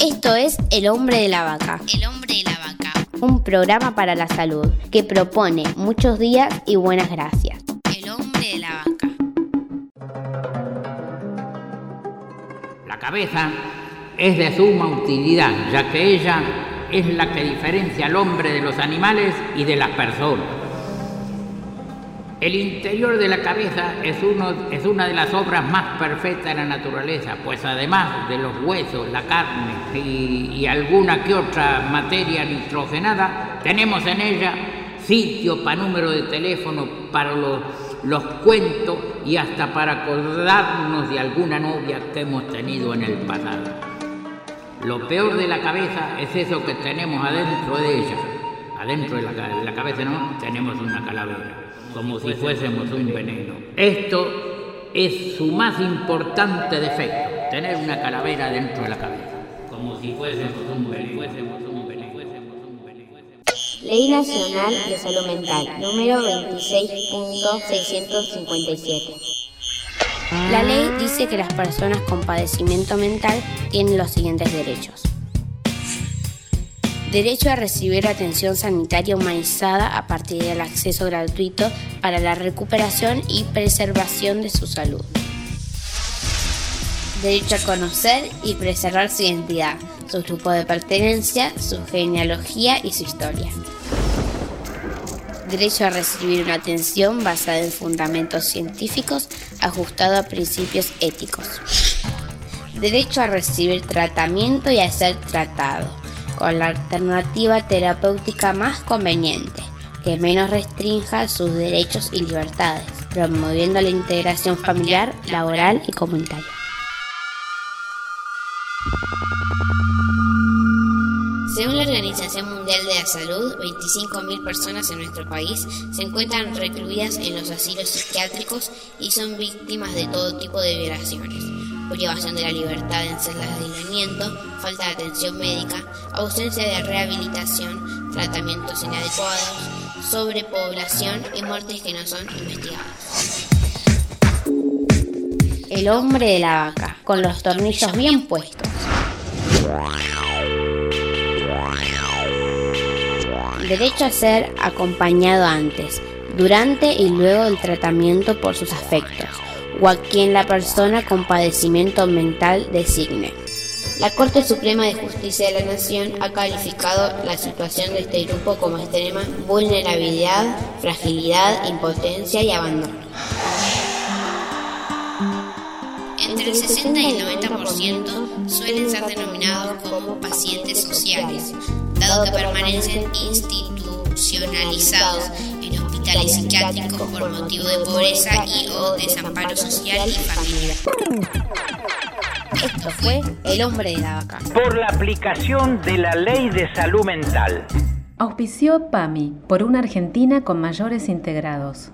Esto es El hombre de la vaca. El hombre de la vaca. Un programa para la salud que propone muchos días y buenas gracias. El hombre de la vaca. La cabeza es de suma utilidad, ya que ella es la que diferencia al hombre de los animales y de las personas. El interior de la cabeza es, uno, es una de las obras más perfectas de la naturaleza, pues además de los huesos, la carne y, alguna que otra materia nitrogenada, tenemos en ella sitio para número de teléfono, para los, los cuentos y hasta para acordarnos de alguna novia que hemos tenido en el pasado. Lo peor de la cabeza es eso que tenemos adentro de ella. Adentro de la, de la cabeza no tenemos una calavera como si fuésemos un veneno. Esto es su más importante defecto, tener una calavera dentro de la cabeza, como si fuésemos un veneno. Ley Nacional de Salud Mental, número 26.657. La ley dice que las personas con padecimiento mental tienen los siguientes derechos. Derecho a recibir atención sanitaria humanizada a partir del acceso gratuito para la recuperación y preservación de su salud. Derecho a conocer y preservar su identidad, su grupo de pertenencia, su genealogía y su historia. Derecho a recibir una atención basada en fundamentos científicos ajustado a principios éticos. Derecho a recibir tratamiento y a ser tratado con la alternativa terapéutica más conveniente, que menos restrinja sus derechos y libertades, promoviendo la integración familiar, laboral y comunitaria. Según la Organización Mundial de la Salud, 25.000 personas en nuestro país se encuentran recluidas en los asilos psiquiátricos y son víctimas de todo tipo de violaciones privación de la libertad en celdas de aislamiento, falta de atención médica, ausencia de rehabilitación, tratamientos inadecuados, sobrepoblación y muertes que no son investigadas. El hombre de la vaca, con los tornillos bien puestos. Derecho a ser acompañado antes, durante y luego del tratamiento por sus afectos o a quien la persona con padecimiento mental designe. La Corte Suprema de Justicia de la Nación ha calificado la situación de este grupo como extrema vulnerabilidad, fragilidad, impotencia y abandono. Entre el 60 y el 90% suelen ser denominados como pacientes sociales, dado que permanecen institucionalizados psiquiátricos por motivo de pobreza y o desamparo social y familiar. Esto fue El hombre de la vaca. Por la aplicación de la ley de salud mental. Auspició PAMI por una Argentina con mayores integrados.